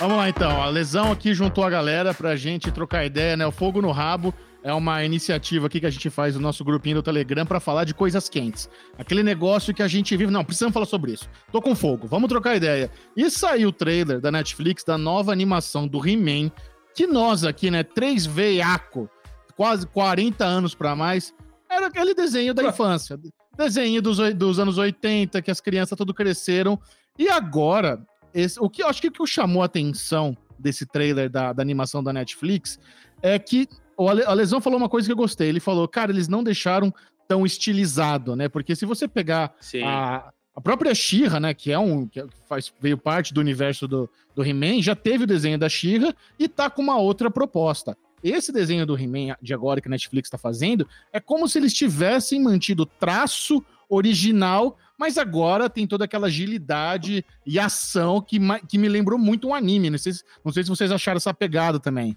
Vamos lá então, a Lesão aqui juntou a galera pra gente trocar ideia, né? O Fogo no Rabo é uma iniciativa aqui que a gente faz no nosso grupinho do Telegram para falar de coisas quentes. Aquele negócio que a gente vive. Não, precisamos falar sobre isso. Tô com fogo, vamos trocar ideia. E saiu o trailer da Netflix da nova animação do He-Man, que nós aqui, né, três veiaco, quase 40 anos para mais, era aquele desenho da infância. Desenho dos, dos anos 80, que as crianças tudo cresceram. E agora, esse, o que eu acho que o que chamou a atenção desse trailer da, da animação da Netflix é que o Alesão falou uma coisa que eu gostei. Ele falou, cara, eles não deixaram tão estilizado, né? Porque se você pegar a, a própria Shira, né, que é um que faz, veio parte do universo do, do He-Man, já teve o desenho da Shira e tá com uma outra proposta. Esse desenho do He-Man de agora que a Netflix está fazendo é como se eles tivessem mantido o traço original, mas agora tem toda aquela agilidade e ação que, que me lembrou muito um anime. Não sei, não sei se vocês acharam essa pegada também.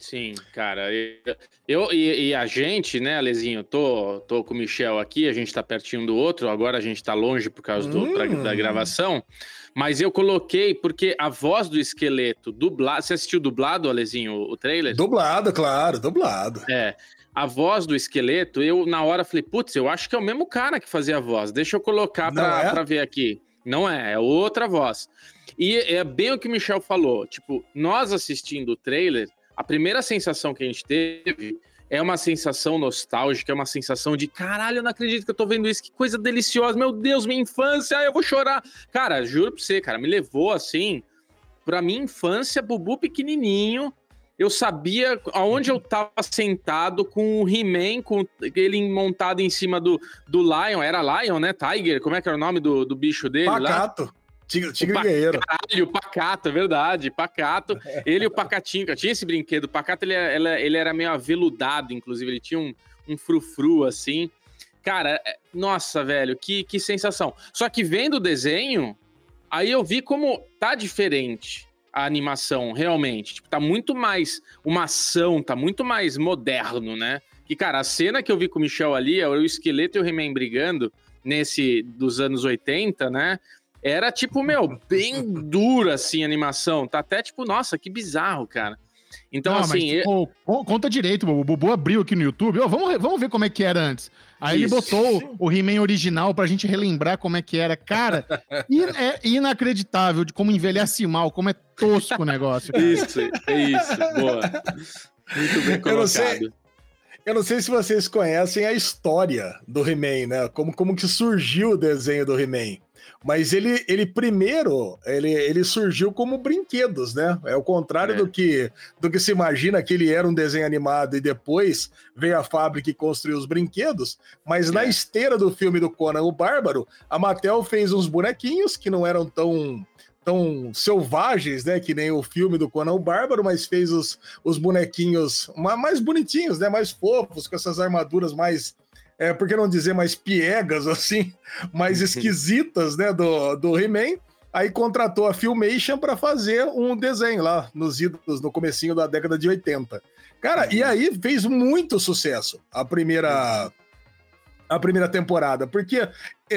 Sim, cara. Eu, e, e, a gente, né, Alezinho, tô, tô com o Michel aqui, a gente tá pertinho do outro, agora a gente tá longe por causa do, hum. pra, da gravação. Mas eu coloquei porque a voz do esqueleto dublado. Você assistiu dublado, Alezinho, o, o trailer? Dublado, claro, dublado. É. A voz do esqueleto, eu na hora falei, putz, eu acho que é o mesmo cara que fazia a voz. Deixa eu colocar pra, é? pra ver aqui. Não é, é outra voz. E é bem o que o Michel falou. Tipo, nós assistindo o trailer a primeira sensação que a gente teve é uma sensação nostálgica, é uma sensação de caralho, eu não acredito que eu tô vendo isso, que coisa deliciosa, meu Deus, minha infância, eu vou chorar. Cara, juro pra você, cara, me levou assim pra minha infância, Bubu pequenininho. Eu sabia aonde eu tava sentado com o He-Man, com ele montado em cima do, do Lion. Era Lion, né? Tiger? Como é que era o nome do, do bicho dele? Pacato. Lá? Tigre, tigre o guerreiro. Caralho, o Pacato, é verdade. Pacato. Ele e o Pacatinho, eu tinha esse brinquedo. O Pacato, ele, ele, era meio aveludado, inclusive. Ele tinha um, um frufru, assim. Cara, é, nossa, velho, que, que sensação. Só que vendo o desenho, aí eu vi como tá diferente a animação, realmente. Tipo, tá muito mais uma ação, tá muito mais moderno, né? E, cara, a cena que eu vi com o Michel ali, é o esqueleto e o He-Man brigando, nesse dos anos 80, né? Era tipo, meu, bem dura assim a animação. Tá até tipo, nossa, que bizarro, cara. Então, Não, assim. Mas, tipo, eu... Conta direito, o Bubu abriu aqui no YouTube. Oh, vamos, vamos ver como é que era antes. Aí Isso. ele botou o He-Man original pra gente relembrar como é que era. Cara, é inacreditável de como envelhece mal, como é tosco o negócio. Cara. Isso, é isso. Boa. Muito bem colocado. Eu não, sei, eu não sei se vocês conhecem a história do He-Man, né? Como, como que surgiu o desenho do He-Man. Mas ele, ele primeiro, ele, ele surgiu como brinquedos, né? É o contrário é. do que do que se imagina que ele era um desenho animado e depois veio a fábrica e construiu os brinquedos. Mas é. na esteira do filme do Conan o Bárbaro, a Mattel fez uns bonequinhos que não eram tão tão selvagens, né? Que nem o filme do Conan o Bárbaro, mas fez os, os bonequinhos mais bonitinhos, né? Mais fofos, com essas armaduras mais é, por que não dizer mais piegas, assim, mais esquisitas, né, do, do He-Man. Aí contratou a Filmation para fazer um desenho lá nos idos, no comecinho da década de 80. Cara, e aí fez muito sucesso a primeira a primeira temporada, porque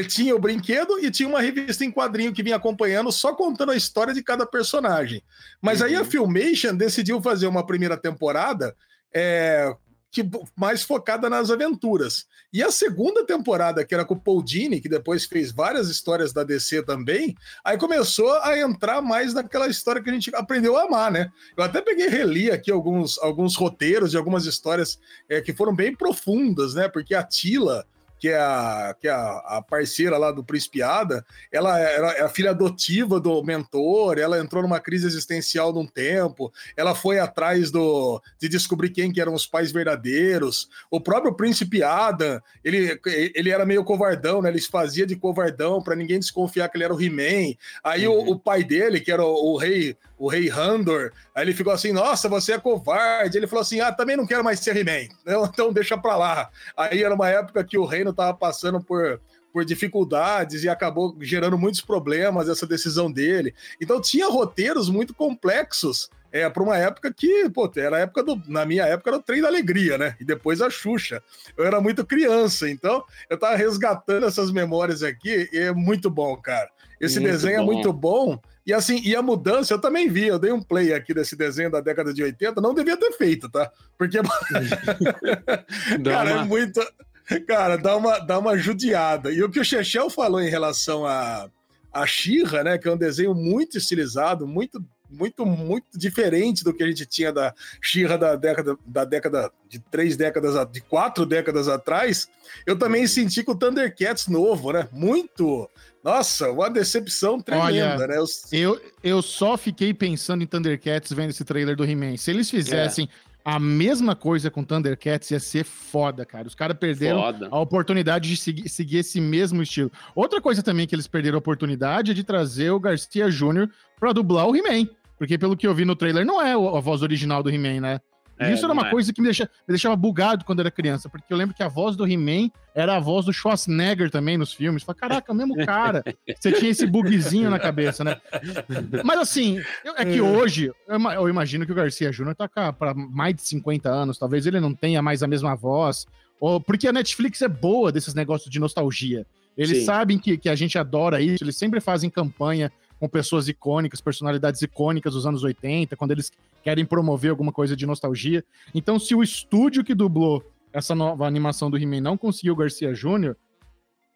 tinha o brinquedo e tinha uma revista em quadrinho que vinha acompanhando, só contando a história de cada personagem. Mas uhum. aí a uhum. Filmation decidiu fazer uma primeira temporada é, que mais focada nas aventuras. E a segunda temporada, que era com o Paul Dini, que depois fez várias histórias da DC também, aí começou a entrar mais naquela história que a gente aprendeu a amar, né? Eu até peguei reli aqui alguns, alguns roteiros de algumas histórias é, que foram bem profundas, né? Porque a Tila que é a, que é a, a parceira lá do Príncipe Ada, ela era é a filha adotiva do mentor, ela entrou numa crise existencial de um tempo, ela foi atrás do, de descobrir quem que eram os pais verdadeiros. O próprio Príncipe Ada, ele, ele era meio covardão, né? Ele se fazia de covardão para ninguém desconfiar que ele era o He-Man. Aí uhum. o, o, pai dele, que era o, o rei o rei Handor, aí ele ficou assim, nossa, você é covarde. Ele falou assim, ah, também não quero mais ser He-Man, então deixa pra lá. Aí era uma época que o reino estava passando por, por dificuldades e acabou gerando muitos problemas essa decisão dele. Então tinha roteiros muito complexos é para uma época que, pô, era a época do, na minha época era o trem da alegria, né? E depois a Xuxa. Eu era muito criança, então eu tava resgatando essas memórias aqui e é muito bom, cara. Esse muito desenho é bom. é muito bom. E assim, e a mudança eu também vi, eu dei um play aqui desse desenho da década de 80, não devia ter feito, tá? Porque cara, é muito Cara, dá uma, dá uma judiada. E o que o Chechel falou em relação a, a Xirra, né? Que é um desenho muito estilizado, muito, muito, muito diferente do que a gente tinha da Xirra da década, da década de três décadas, de quatro décadas atrás. Eu também senti com o Thundercats novo, né? Muito. Nossa, uma decepção tremenda, Olha, né? Eu... eu... Eu, só fiquei pensando em Thundercats vendo esse trailer do He-Man. Se eles fizessem. É a mesma coisa com Thundercats ia ser foda, cara. Os caras perderam foda. a oportunidade de seguir, seguir, esse mesmo estilo. Outra coisa também que eles perderam a oportunidade é de trazer o Garcia Jr. pra dublar o He-Man. Porque pelo que eu vi no trailer, não é a voz original do He-Man, né? É, isso era uma é. coisa que me deixava, me deixava bugado quando era criança, porque eu lembro que a voz do He-Man era a voz do Schwarzenegger também nos filmes. Falei, caraca, o mesmo cara. Você tinha esse bugzinho na cabeça, né? Mas assim, é que é. hoje, eu imagino que o Garcia Júnior tá para mais de 50 anos, talvez ele não tenha mais a mesma voz, ou porque a Netflix é boa desses negócios de nostalgia. Eles Sim. sabem que, que a gente adora isso, eles sempre fazem campanha com pessoas icônicas, personalidades icônicas dos anos 80, quando eles querem promover alguma coisa de nostalgia. Então, se o estúdio que dublou essa nova animação do He-Man não conseguiu Garcia Júnior,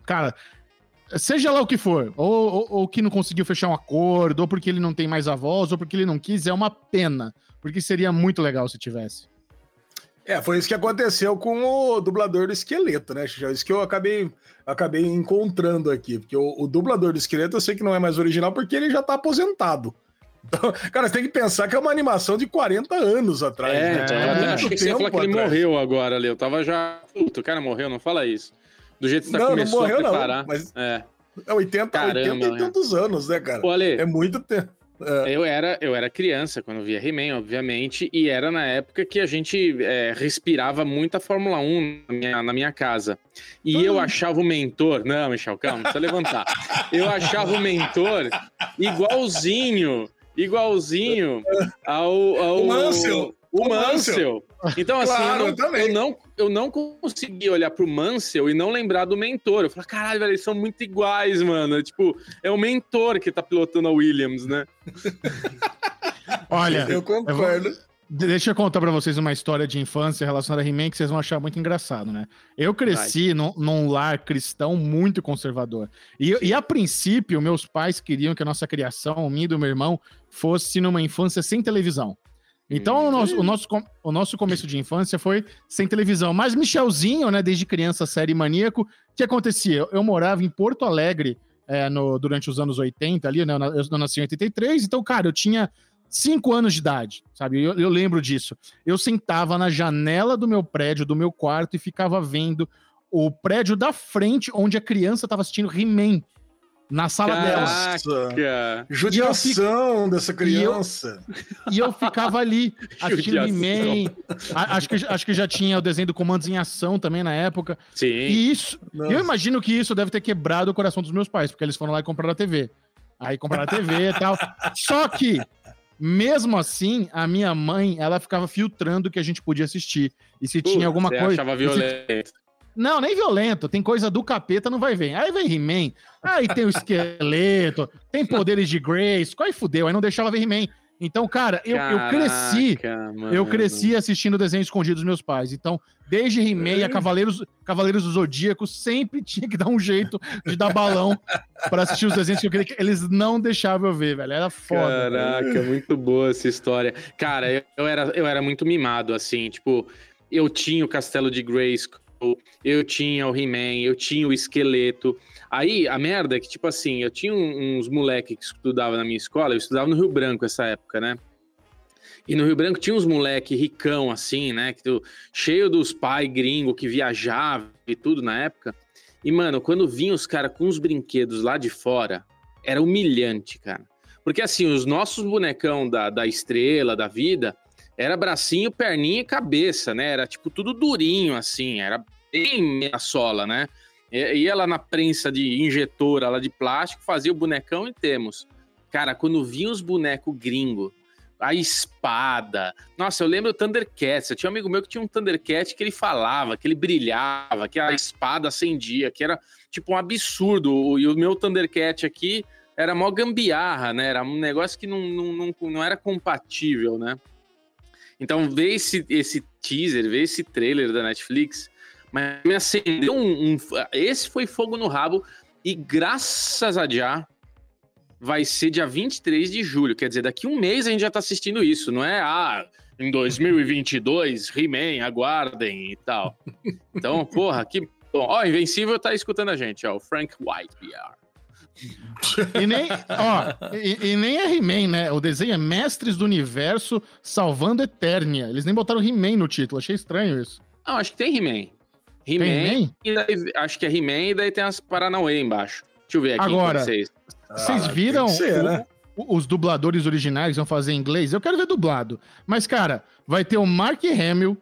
cara, seja lá o que for, ou, ou, ou, que não conseguiu fechar um acordo, ou porque ele não tem mais a voz, ou porque ele não quis, é uma pena, porque seria muito legal se tivesse. É, foi isso que aconteceu com o dublador do esqueleto, né, Isso que eu acabei, acabei encontrando aqui. Porque o, o, dublador do esqueleto eu sei que não é mais original porque ele já tá aposentado. Então, cara, você tem que pensar que é uma animação de 40 anos atrás. É, né? é, é achei que você ia falar que ele morreu agora ali. Eu tava já. Puta, o cara morreu, não fala isso. Do jeito que você tá não, começou não morreu, a preparar. Não, mas é. é 80, Caramba, 80 e tantos anos, né, cara? Olha, é muito tempo. É. Eu, era, eu era criança quando via He-Man, obviamente, e era na época que a gente é, respirava muita Fórmula 1 na minha, na minha casa. E eu achava o mentor. Não, Michel, calma, precisa levantar. Eu achava o mentor igualzinho, igualzinho ao. ao o Mansell. O Mansell. Então, assim, claro, eu, não, eu, não, eu não consegui olhar pro Mansell e não lembrar do mentor. Eu falei, caralho, velho, eles são muito iguais, mano. Tipo, é o mentor que tá pilotando a Williams, né? Olha, eu concordo. Eu vou... Deixa eu contar para vocês uma história de infância relacionada a He-Man que vocês vão achar muito engraçado, né? Eu cresci num, num, lar cristão muito conservador. E, e, a princípio, meus pais queriam que a nossa criação, minha e do meu irmão, fosse numa infância sem televisão. Então, o nosso, o, nosso, o nosso começo de infância foi sem televisão. Mas Michelzinho, né, desde criança, série maníaco, o que acontecia? Eu, morava em Porto Alegre é, no, durante os anos 80 ali, né, eu, nasci em 83, então, cara, eu tinha cinco anos de idade, sabe? Eu, eu lembro disso. Eu sentava na janela do meu prédio, do meu quarto, e ficava vendo o prédio da frente, onde a criança estava assistindo He-Man na sala Caraca. dela. Judiação fico... dessa criança. E eu, e eu ficava ali assistindo He-Man. Acho que, acho que já tinha o desenho do Comandos em Ação também na época. Sim. E isso, Nossa. eu imagino que isso deve ter quebrado o coração dos meus pais, porque eles foram lá e compraram a TV. Aí compraram a TV e tal. Só que, mesmo assim, a minha mãe, ela ficava filtrando o que a gente podia assistir. E se uh, tinha alguma coisa. achava violento. Não, nem violento. Tem coisa do capeta, não vai ver. Aí vem He-Man. Aí tem o esqueleto. tem poderes de Grace. Qual fudeu? Aí não deixava ver He-Man. Então, cara, eu, Caraca, eu cresci. Mano. Eu cresci assistindo desenho escondido dos meus pais. Então, desde He-Man a Cavaleiros, Cavaleiros do Zodíaco, sempre tinha que dar um jeito de dar balão para assistir os desenhos que eu queria que eles não deixavam eu ver, velho. Era foda. Caraca, velho. muito boa essa história. Cara, eu, eu, era, eu era muito mimado, assim, tipo, eu tinha o Castelo de Grace eu tinha o He-Man, eu tinha o esqueleto. Aí a merda é que, tipo assim, eu tinha uns moleques que estudavam na minha escola, eu estudava no Rio Branco essa época, né? E no Rio Branco tinha uns moleque ricão, assim, né? Que, cheio dos pai gringo que viajava e tudo na época. E, mano, quando vinha os caras com os brinquedos lá de fora, era humilhante, cara. Porque, assim, os nossos bonecão da, da estrela, da vida, era bracinho, perninha e cabeça, né? Era tipo tudo durinho, assim, era bem meia sola, né? Ia lá na prensa de injetora lá de plástico, fazia o bonecão e temos. Cara, quando vinha os bonecos gringo a espada. Nossa, eu lembro do Thundercats. Eu tinha um amigo meu que tinha um Thundercat que ele falava, que ele brilhava, que a espada acendia, que era tipo um absurdo. E o meu Thundercat aqui era mó gambiarra, né? Era um negócio que não, não, não, não era compatível, né? Então, ver esse, esse teaser, ver esse trailer da Netflix, mas me acendeu um, um, Esse foi fogo no rabo, e graças a Já, vai ser dia 23 de julho. Quer dizer, daqui um mês a gente já tá assistindo isso, não é? Ah, em 2022, He-Man, aguardem e tal. Então, porra, que. Bom, ó, Invencível tá escutando a gente, ó, o Frank White PR. E nem, ó, e, e nem é He-Man, né? O desenho é Mestres do Universo Salvando Eternia. Eles nem botaram He-Man no título, achei estranho isso. Não, acho que tem He-Man. He-Man, He acho que é He-Man e daí tem as Paranauê embaixo. Deixa eu ver aqui Agora, vocês. Vocês ah, viram ser, o, né? os dubladores originais vão fazer em inglês? Eu quero ver dublado. Mas, cara, vai ter o Mark Hamill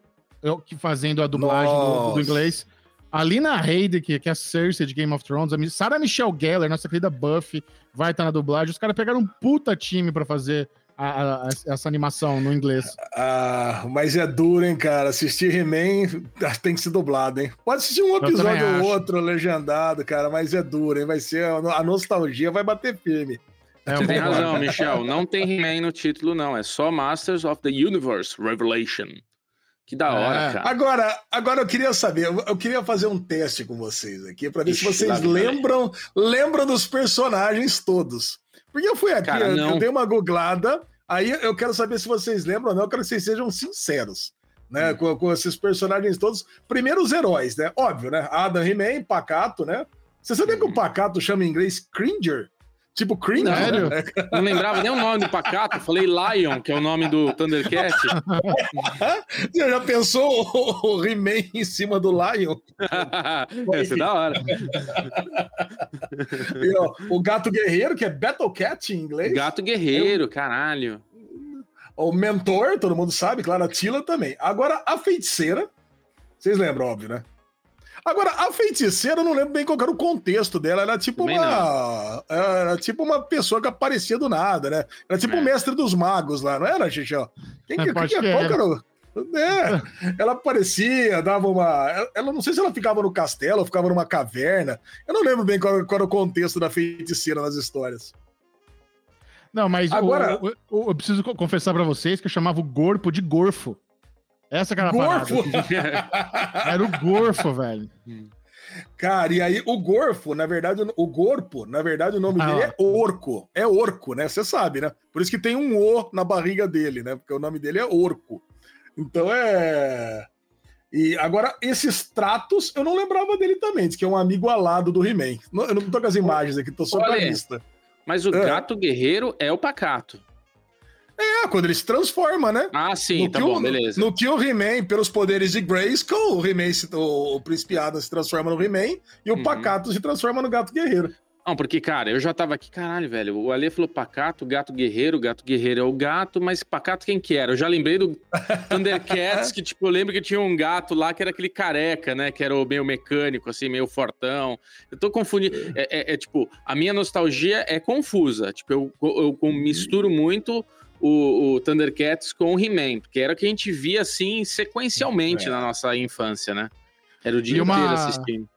fazendo a dublagem do, do, inglês. A Lina Headey, que, que é a Cersei de Game of Thrones. A Sarah Michelle Gellar, nossa querida Buffy, vai estar na dublagem. Os caras pegaram um puta time para fazer a, a, essa animação no inglês. Ah, mas é duro, hein, cara? Assistir He-Man tem que ser dublado, hein? Pode assistir um episódio ou outro legendado, cara, mas é duro, hein? Vai ser. A nostalgia vai bater firme. É, Você tem razão, Michel. Não tem He-Man no título, não. É só Masters of the Universe Revelation. Que da hora, é. cara. Agora, agora eu queria saber, eu queria fazer um teste com vocês aqui para ver Ixi, se vocês lembram, lembram dos personagens todos. Porque eu fui aqui, Cara, eu, eu, dei uma googlada, aí eu quero saber se vocês lembram ou não, eu quero que vocês sejam sinceros. Né, hum. com, com, esses personagens todos. Primeiro, os heróis, né? Óbvio, né? Adam He-Man, Pacato, né? Você sabia hum. que o Pacato chama em inglês Cringer? Tipo Cringe? Sério? Né? Não lembrava nem o nome do pacato. Falei Lion, que é o nome do Thundercat. Você já pensou o, o He-Man em cima do Lion? Esse é da hora. E, ó, o Gato Guerreiro, que é Battle Cat em inglês. Gato Guerreiro, caralho. O Mentor, todo mundo sabe, claro, a Tila também. Agora, a Feiticeira. Vocês lembram, óbvio, né? Agora, a feiticeira, eu não lembro bem qual era o contexto dela. Era tipo Também uma. Não. Era tipo uma pessoa que aparecia do nada, né? Era tipo o é. mestre dos magos lá, não era, Xixão? Quem, que, quem, que, qual era o... É, ela aparecia, dava uma. Ela não sei se ela ficava no castelo ou ficava numa caverna. Eu não lembro bem qual, qual era o contexto da feiticeira nas histórias. Não, mas agora o, o, eu preciso confessar para vocês que eu chamava o corpo de gorfo. Essa que era a Gorfo? era o Gorfo, velho. Cara, e aí o Gorfo, na verdade, o Gorpo, na verdade, o nome ah, dele é Orco. É Orco, né? Você sabe, né? Por isso que tem um O na barriga dele, né? Porque o nome dele é Orco. Então é. E agora, esses tratos, eu não lembrava dele também, diz que é um amigo alado do He-Man. Eu não tô com as imagens aqui, tô só com a lista. Mas o é. gato guerreiro é o pacato. É, quando ele se transforma, né? Ah, sim, no tá bom, o, beleza. No que o He-Man, pelos poderes de Grayskull, o He-Man, o, o Príncipe Adam se transforma no He-Man e o uhum. Pacato se transforma no Gato Guerreiro. Não, porque, cara, eu já tava aqui, caralho, velho. O Ale falou pacato, gato guerreiro, gato guerreiro é o gato, mas pacato quem que era? Eu já lembrei do Thundercats, que, tipo, eu lembro que tinha um gato lá que era aquele careca, né? Que era o meio mecânico, assim, meio fortão. Eu tô confundindo. É, é, é tipo, a minha nostalgia é confusa. Tipo, eu, eu, eu misturo muito o, o Thundercats com o He-Man, porque era o que a gente via assim sequencialmente é. na nossa infância, né? Era o dia uma... inteiro assistindo.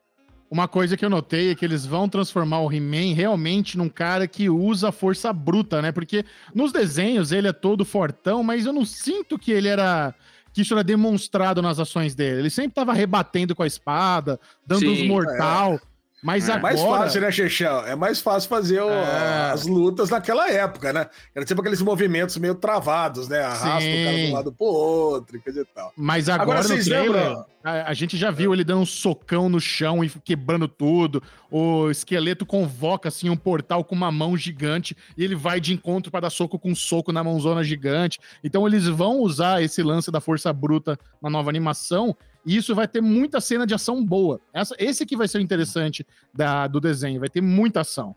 Uma coisa que eu notei é que eles vão transformar o He-Man realmente num cara que usa força bruta, né? Porque nos desenhos ele é todo fortão, mas eu não sinto que ele era. que isso era demonstrado nas ações dele. Ele sempre tava rebatendo com a espada, dando Sim, uns mortal. É. Mas é agora... mais fácil, né, Chechel? É mais fácil fazer o, é... as lutas naquela época, né? Era tipo aqueles movimentos meio travados, né? Arrasta Sim. o cara de um lado pro outro e coisa e tal. Mas agora, agora no trailer, a, a, gente já viu ele dando um socão no chão e quebrando tudo. O esqueleto convoca, assim, um portal com uma mão gigante e ele vai de encontro para dar soco com um soco na mãozona gigante. Então eles vão usar esse lance da força bruta na nova animação e isso vai ter muita cena de ação boa. Essa, esse que vai ser o interessante da, do desenho, vai ter muita ação.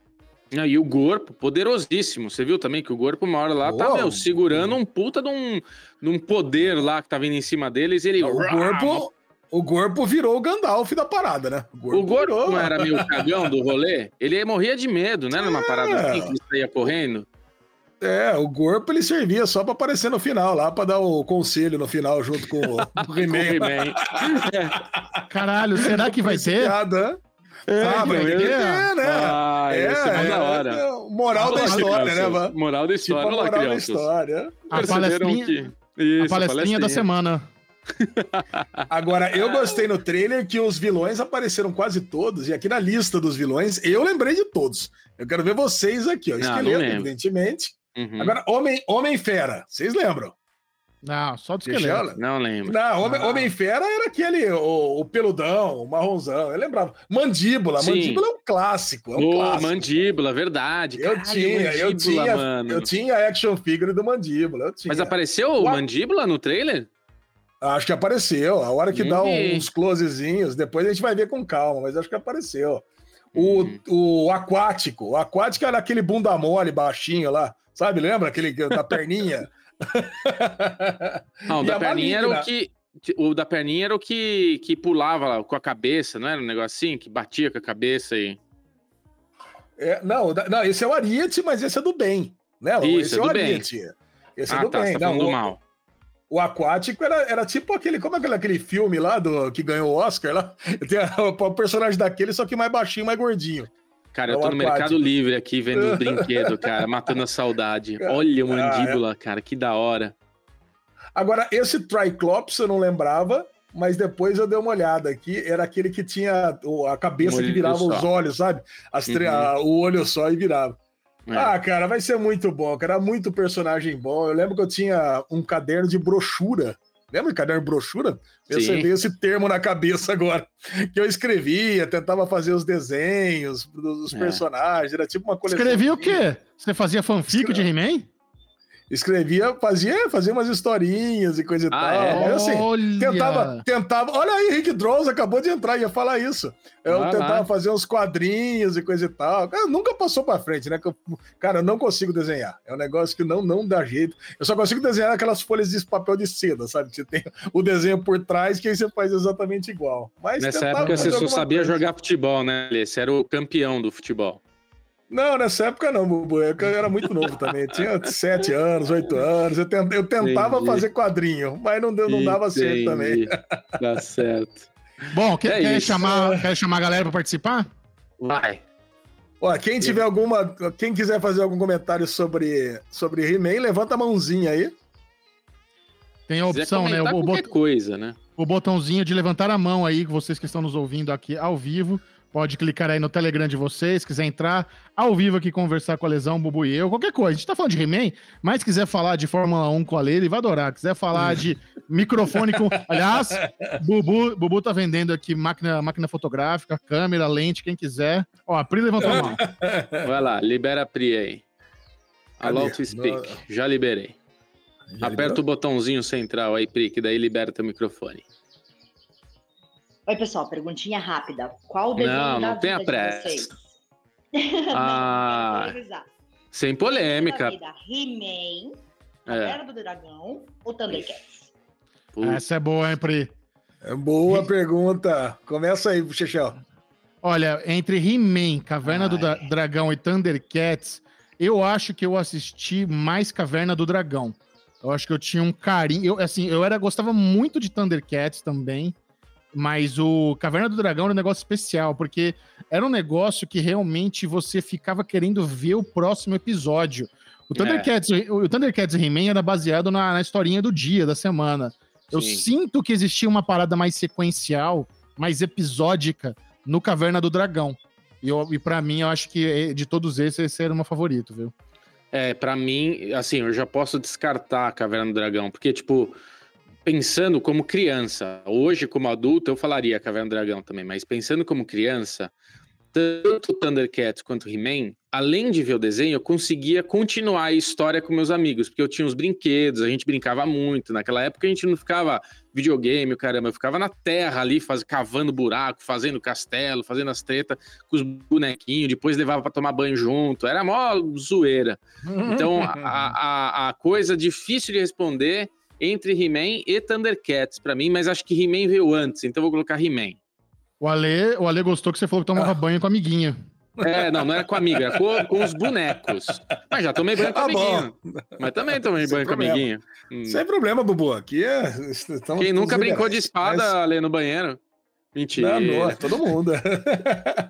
Ah, e o corpo, poderosíssimo. Você viu também que o corpo, uma hora lá, tá meu, segurando um puta de um, de um poder lá que tá vindo em cima deles. Ele... O corpo, o corpo virou o Gandalf da parada, né? O corpo, o corpo virou, não era meio cagão do rolê? Ele morria de medo, né? Numa parada é. assim, que ele saía correndo. É, o corpo ele servia só para aparecer no final, lá para dar o conselho no final junto com o, He-Man. Caralho, será que vai ter? Piada. É, ah, vai ter, né? Ah, é, é, é, da hora. É, moral da história, né, mano? Moral da história, tipo, moral da história. A palestrinha, que... Isso, a palestrinha da semana. Agora, eu gostei no trailer que os vilões apareceram quase todos, e aqui na lista dos vilões, eu lembrei de todos. Eu quero ver vocês aqui, ó. Esqueleto, evidentemente. Uhum. Agora, Homem, Homem Fera, vocês lembram? Não, só do esqueleto. Não lembro. Não, Homem, ah. Homem Fera era aquele, o, o, peludão, o marronzão, eu lembrava. Mandíbula, Sim. Mandíbula é um clássico. É um oh, clássico. Mandíbula, verdade. Eu Caralho, tinha, eu tinha, mano. eu tinha action figure do Mandíbula. Mas apareceu o Mandíbula no trailer? Acho que apareceu. A hora que dá uns closezinhos, depois a gente vai ver com calma, mas acho que apareceu. O, hum. o aquático. O aquático era aquele bunda mole, baixinho lá. Sabe? Lembra? Aquele da perninha. Não, o da perninha era o que. O da perninha era o que, que pulava lá, com a cabeça, não era um negocinho que batia com a cabeça aí. É, não, não, esse é o Ariete, mas esse é do bem. Né? Isso, esse é, é o Ariete. Esse é ah, é do tá, bem. Tá não, o, mal. O aquático era, era tipo aquele. Como é aquele, aquele filme lá do, que ganhou o Oscar lá? Tem o personagem daquele, só que mais baixinho, mais gordinho. Cara, eu tô no Mercado Livre aqui vendo os brinquedos, cara, matando a saudade. Olha o mandíbula, cara, que da hora. Agora, esse Triclops eu não lembrava, mas depois eu dei uma olhada aqui. Era aquele que tinha a cabeça um que virava os olhos, sabe? As uhum. a, o olho só e virava. É. Ah, cara, vai ser muito bom, cara. Muito personagem bom. Eu lembro que eu tinha um caderno de brochura Lembra caderno brochura? Você vê esse termo na cabeça agora. Que eu escrevia, tentava fazer os desenhos dos é. personagens, era tipo uma coleção. Escrevia o quê? Você fazia fanfic de He-Man? Escrevia, fazia, fazia umas historinhas e coisa e ah, tal. É? Mas assim, olha. tentava, tentava. Olha aí, Rick Dross acabou de entrar, ia falar isso. Eu ah, tentava fazer uns quadrinhos e coisa e tal. Cara, nunca passou para frente, né? Cara, eu não consigo desenhar. É um negócio que não, não dá jeito. Eu só consigo desenhar aquelas folhas de papel de seda, sabe? Você tem o desenho por trás que aí você faz exatamente igual. Mas Nessa época você só sabia coisa. jogar futebol, né? Você era o campeão do futebol. Não, nessa época não, Bubu. Eu era muito novo também. Tinha sete anos, oito anos. Eu, eu tentava Entendi. fazer quadrinho, mas não, deu, não dava certo também. Tá certo. Bom, quer, é quer chamar, quer chamar a galera para participar? Vai. Ó, quem tiver alguma. Quem quiser fazer algum comentário sobre, sobre He-Man, levanta a mãozinha aí. Tem a opção, né? O, bot... coisa, né? O botãozinho de levantar a mão aí, vocês que estão nos ouvindo aqui ao vivo. Pode clicar aí no Telegram de vocês, quiser entrar ao vivo aqui conversar com a Lesão, Bubu e eu, qualquer coisa. A gente tá falando de He-Man, mas quiser falar de Fórmula 1 com a Lê, ele vai adorar. Quiser falar de microfone com. Aliás, Bubu, Bubu tá vendendo aqui máquina, máquina fotográfica, câmera, lente, quem quiser. Ó, a Pri levantou a mão. Vai lá, libera a Pri aí. Allow to speak. Já liberei. Já Aperta liberou? o botãozinho central aí, Pri, que daí libera teu microfone. Oi, pessoal, perguntinha rápida. Qual o desenho não, da não tem a pressa. Ah, não, sem polêmica. He-Man, Caverna é. do Dragão ou Thundercats? Essa é boa, hein, Pri? É boa pergunta. Começa aí, Chechel. Olha, entre He-Man, Caverna Ai. do Dragão e Thundercats, eu acho que eu assisti mais Caverna do Dragão. Eu acho que eu tinha um carinho. Eu, assim, eu era, gostava muito de Thundercats também. Mas o Caverna do Dragão era um negócio especial, porque era um negócio que realmente você ficava querendo ver o próximo episódio. O Thundercats, é. o Thundercats He-Man era baseado na, na, historinha do dia, da semana. Eu sinto que existia uma parada mais sequencial, mais episódica no Caverna do Dragão. E, eu, e para mim, eu acho que eh, de todos esses, esse era o meu favorito, viu? É, para mim, assim, eu já posso descartar a Caverna do Dragão, porque, tipo, pensando como criança, hoje como adulto eu falaria Caverna do Dragão também, mas pensando como criança, tanto Thundercats quanto He-Man, além de ver o desenho, eu conseguia continuar a história com meus amigos, porque eu tinha os brinquedos, a gente brincava muito. Naquela época a gente não ficava videogame, caramba, eu ficava na terra ali, faz, cavando buraco, fazendo castelo, fazendo as tretas com os bonequinhos, depois levava para tomar banho junto, era mó zoeira. Então a, a, a coisa difícil de responder entre He-Man e Thundercats para mim, mas acho que He-Man veio antes, então vou colocar He-Man. O Ale, o Ale gostou que você falou que tomava ah. banho com a amiguinha. É, não, não era com amigo, era com, com os bonecos. Mas já tomei banho com ah, amiguinho. Bom. Mas também tomei Sem banho problema. com amiguinho. Hum. Sem problema, Bubu. Aqui é. Quem nunca brincou de espada mas... ali no banheiro? Mentira. Não, não, é todo mundo.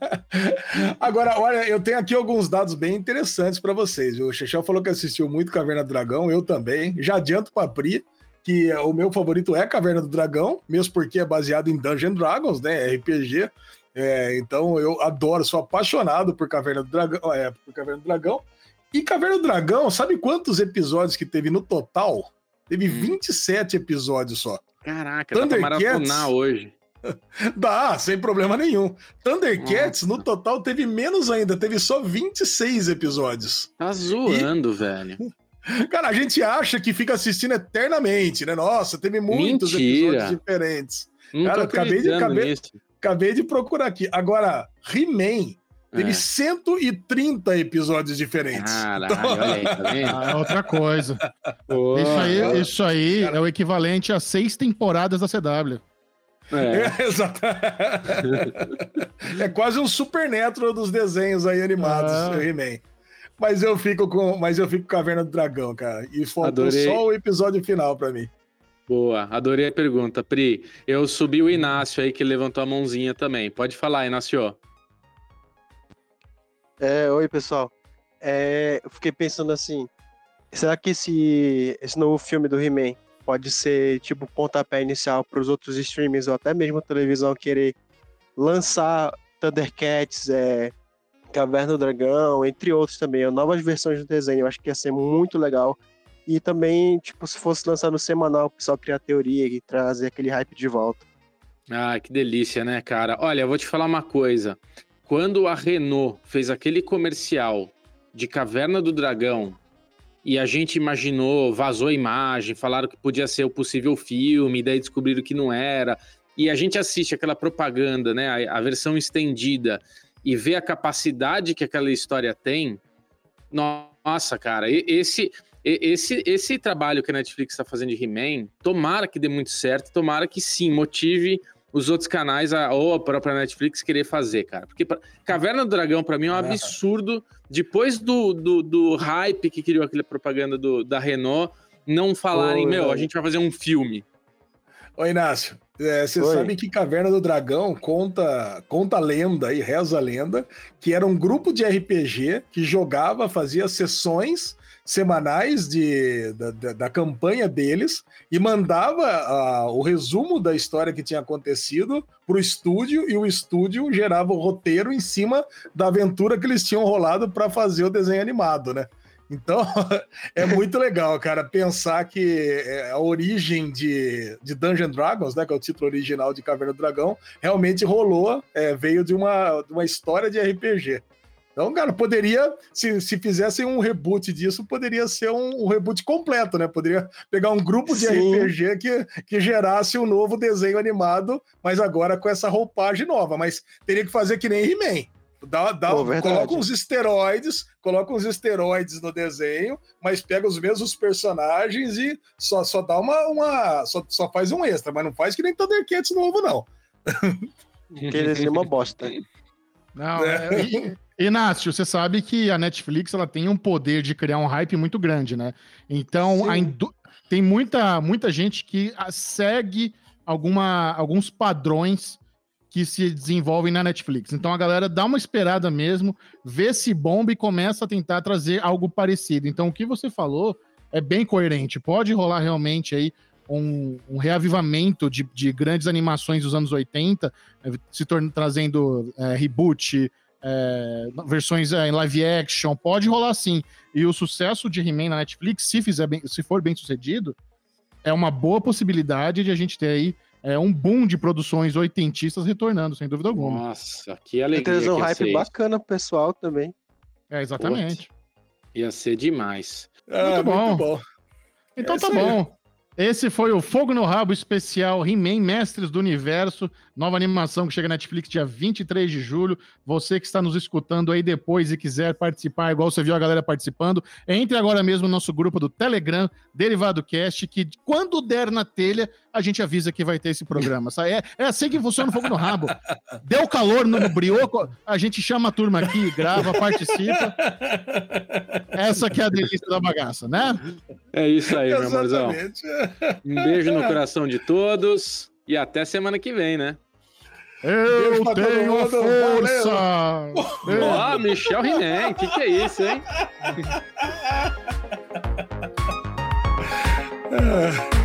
Agora, olha, eu tenho aqui alguns dados bem interessantes para vocês. O Xexel falou que assistiu muito Caverna do Dragão, eu também. Já adianto para Pri que o meu favorito é Caverna do Dragão, mesmo porque é baseado em Dungeon Dragons, né? RPG. É, então eu adoro, sou apaixonado por Caverna do Dragão, é, por Caverna do Dragão. E Caverna do Dragão, sabe quantos episódios que teve no total? Teve hum. 27 episódios só. Caraca, dá pra maratonar hoje. Dá, sem problema nenhum. Thundercats, Nossa. no total, teve menos ainda, teve só 26 episódios. Tá zoando, e... velho. Cara, a gente acha que fica assistindo eternamente, né? Nossa, teve muitos Mentira. episódios diferentes. Não Cara, acabei de, acabei, acabei de procurar aqui. Agora, He-Man teve é. 130 episódios diferentes. Caralho, então... olha aí, tá vendo? Ah, é outra coisa. Pô, isso aí, isso aí é o equivalente a seis temporadas da CW. É, é, é quase um super netro dos desenhos aí animados, ah. He-Man. Mas eu fico com, mas eu fico com Caverna do Dragão, cara. E faltou Adorei. só o episódio final para mim. Boa, adorei a pergunta, Pri. Eu subi o Inácio aí que levantou a mãozinha também. Pode falar, Inácio. É, oi, pessoal. É, eu fiquei pensando assim, será que esse, esse novo filme do He-Man pode ser tipo pontapé inicial para os outros streamers ou até mesmo a televisão querer lançar Thundercats, é, Caverna do Dragão, entre outros também, novas versões do desenho. Eu acho que ia ser muito legal. E também, tipo, se fosse lançar no semanal, o pessoal criar teoria e trazer aquele hype de volta. Ah, que delícia, né, cara? Olha, eu vou te falar uma coisa. Quando a Renault fez aquele comercial de Caverna do Dragão e a gente imaginou, vazou a imagem, falaram que podia ser o possível filme, daí descobriram que não era. E a gente assiste aquela propaganda, né, a, a versão estendida, e vê a capacidade que aquela história tem. Nossa, cara, esse esse, esse trabalho que a Netflix está fazendo de He-Man, tomara que dê muito certo, tomara que sim, motive os outros canais a, ou a própria Netflix querer fazer, cara. Porque pra, Caverna do Dragão, para mim, é um absurdo. Depois do, do, do, hype que criou aquela propaganda do, da Renault, não falarem, Oi, meu, a gente vai fazer um filme. Oi, Inácio. É, você sabe que Caverna do Dragão conta, conta a lenda e reza a lenda que era um grupo de RPG que jogava, fazia sessões semanais de, da, da, da campanha deles e mandava uh, o resumo da história que tinha acontecido para o estúdio e o estúdio gerava o roteiro em cima da aventura que eles tinham rolado para fazer o desenho animado, né? Então, é muito legal, cara, pensar que é, a origem de, de Dungeon Dragons, né, que é o título original de Caverna do Dragão, realmente rolou, é, veio de uma, de uma história de RPG. Então, cara, poderia, se, se fizessem um reboot disso, poderia ser um, um reboot completo, né? Poderia pegar um grupo de Sim. RPG que, que gerasse um novo desenho animado, mas agora com essa roupagem nova. Mas teria que fazer que nem He-Man. Dá, dá, Pô, coloca uns esteroides, coloca uns esteroides no desenho, mas pega os mesmos personagens e só, só dá uma. uma só, só faz um extra, mas não faz que nem Thundercats novo, não. Porque desenho é uma bosta. Não, é, Inácio, você sabe que a Netflix ela tem um poder de criar um hype muito grande, né? Então, indú... tem muita, muita gente que segue alguma, alguns padrões que se desenvolvem na Netflix. Então a galera dá uma esperada mesmo, vê se bomba e começa a tentar trazer algo parecido. Então o que você falou é bem coerente. Pode rolar realmente aí um, um reavivamento de, de, grandes animações dos anos 80, se tornando trazendo é, reboot, é, versões em live action, pode rolar sim. E o sucesso de He-Man na Netflix, se, fizer bem, se for bem sucedido, é uma boa possibilidade de a gente ter aí é, um boom de produções oitentistas retornando, sem dúvida alguma. Nossa, que alegria. Tem um hype bacana pro pessoal também. É, exatamente. Putz, ia ser demais. muito, bom. muito bom. Então é tá bom. Esse foi o Fogo no Rabo especial He-Man Mestres do Universo, nova animação que chega na Netflix dia 23 de julho. Você que está nos escutando aí depois e quiser participar, igual você viu a galera participando, entre agora mesmo no nosso grupo do Telegram, Derivado Cast, que quando der na telha, a gente avisa que vai ter esse programa. É, é assim que funciona o fogo no rabo. Deu calor no, brioco, a gente chama a turma aqui, grava, participa. Essa que é a delícia da bagaça, né? É isso aí, meu amorzão. Um beijo no coração de todos e até semana que vem, né? Eu tenho força! Ó, oh, Michel Riné, o que, que é isso, hein?